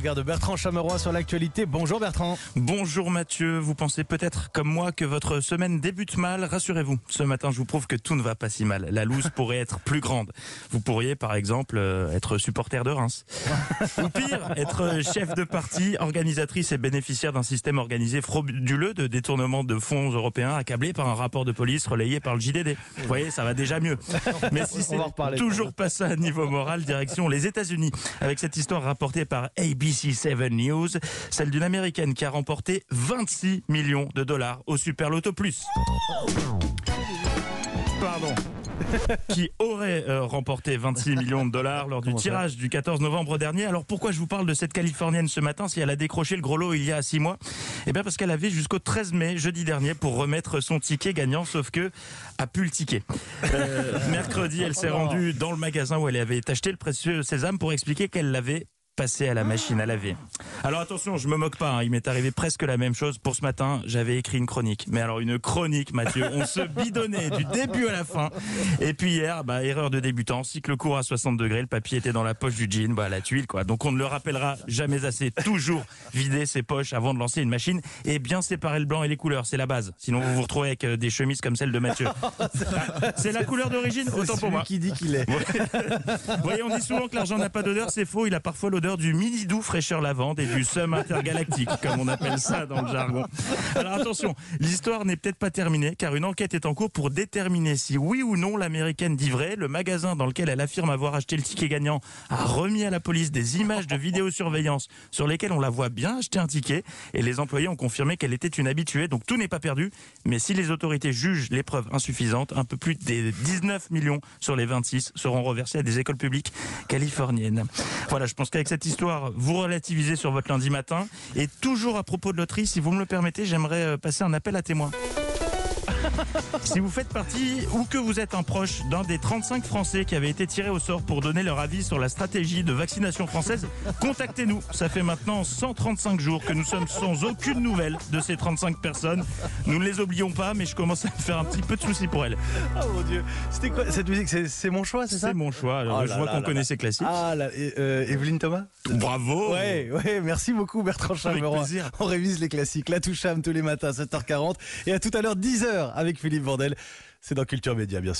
regard de Bertrand Chameroy sur l'actualité. Bonjour Bertrand. Bonjour Mathieu, vous pensez peut-être comme moi que votre semaine débute mal, rassurez-vous. Ce matin, je vous prouve que tout ne va pas si mal. La loose pourrait être plus grande. Vous pourriez par exemple euh, être supporter de Reims. Ou pire, être chef de parti, organisatrice et bénéficiaire d'un système organisé frauduleux de détournement de fonds européens accablé par un rapport de police relayé par le JDD. Vous voyez, ça va déjà mieux. Mais si c'est toujours pas ça à niveau moral, direction les États-Unis. Avec cette histoire rapportée par ABC7 News, celle d'une américaine qui a remporté 26 millions de dollars au Super Loto Plus. Pardon. qui aurait euh, remporté 26 millions de dollars lors du tirage du 14 novembre dernier. Alors pourquoi je vous parle de cette Californienne ce matin si elle a décroché le gros lot il y a 6 mois? Eh bien parce qu'elle avait jusqu'au 13 mai, jeudi dernier, pour remettre son ticket gagnant, sauf que a pu le ticket. Euh, mercredi, elle s'est rendue dans le magasin où elle avait acheté le précieux sésame pour expliquer qu'elle l'avait passé à la machine à laver. Alors attention, je me moque pas, hein, il m'est arrivé presque la même chose. Pour ce matin, j'avais écrit une chronique. Mais alors une chronique, Mathieu, on se bidonnait du début à la fin. Et puis hier, bah, erreur de débutant, cycle court à 60 degrés, le papier était dans la poche du jean, bah, la tuile quoi. Donc on ne le rappellera jamais assez. Toujours vider ses poches avant de lancer une machine et bien séparer le blanc et les couleurs, c'est la base. Sinon vous vous retrouvez avec euh, des chemises comme celle de Mathieu. c'est la couleur d'origine, autant pour moi. qui dit qu'il est. Vous voyez, on dit souvent que l'argent n'a pas d'odeur, c'est faux. Il a parfois l'odeur du mini doux fraîcheur lavande et du sum intergalactique, comme on appelle ça dans le jargon. Alors attention, l'histoire n'est peut-être pas terminée, car une enquête est en cours pour déterminer si oui ou non l'américaine dit vrai. Le magasin dans lequel elle affirme avoir acheté le ticket gagnant a remis à la police des images de vidéosurveillance sur lesquelles on la voit bien acheter un ticket, et les employés ont confirmé qu'elle était une habituée. Donc tout n'est pas perdu, mais si les autorités jugent les preuves insuffisantes, un peu plus des 19 millions sur les 26 seront reversés à des écoles publiques californiennes. Voilà, je pense qu'avec cette histoire, vous relativisez sur votre lundi matin. Et toujours à propos de loterie, si vous me le permettez, j'aimerais euh, passer un appel à témoins. Si vous faites partie ou que vous êtes un proche d'un des 35 Français qui avaient été tirés au sort pour donner leur avis sur la stratégie de vaccination française, contactez-nous. Ça fait maintenant 135 jours que nous sommes sans aucune nouvelle de ces 35 personnes. Nous ne les oublions pas, mais je commence à me faire un petit peu de soucis pour elles. Oh mon dieu. C'était quoi cette musique? C'est mon choix, c'est ça? C'est mon choix. Alors, Oh je là vois qu'on connaît ces classiques. Ah, là, euh, Evelyne Thomas? Bravo Ouais, ouais, merci beaucoup Bertrand Chameroy. plaisir. On révise les classiques. La touche âme tous les matins à 7h40 et à tout à l'heure 10h avec Philippe Vandel. C'est dans Culture Média, bien sûr.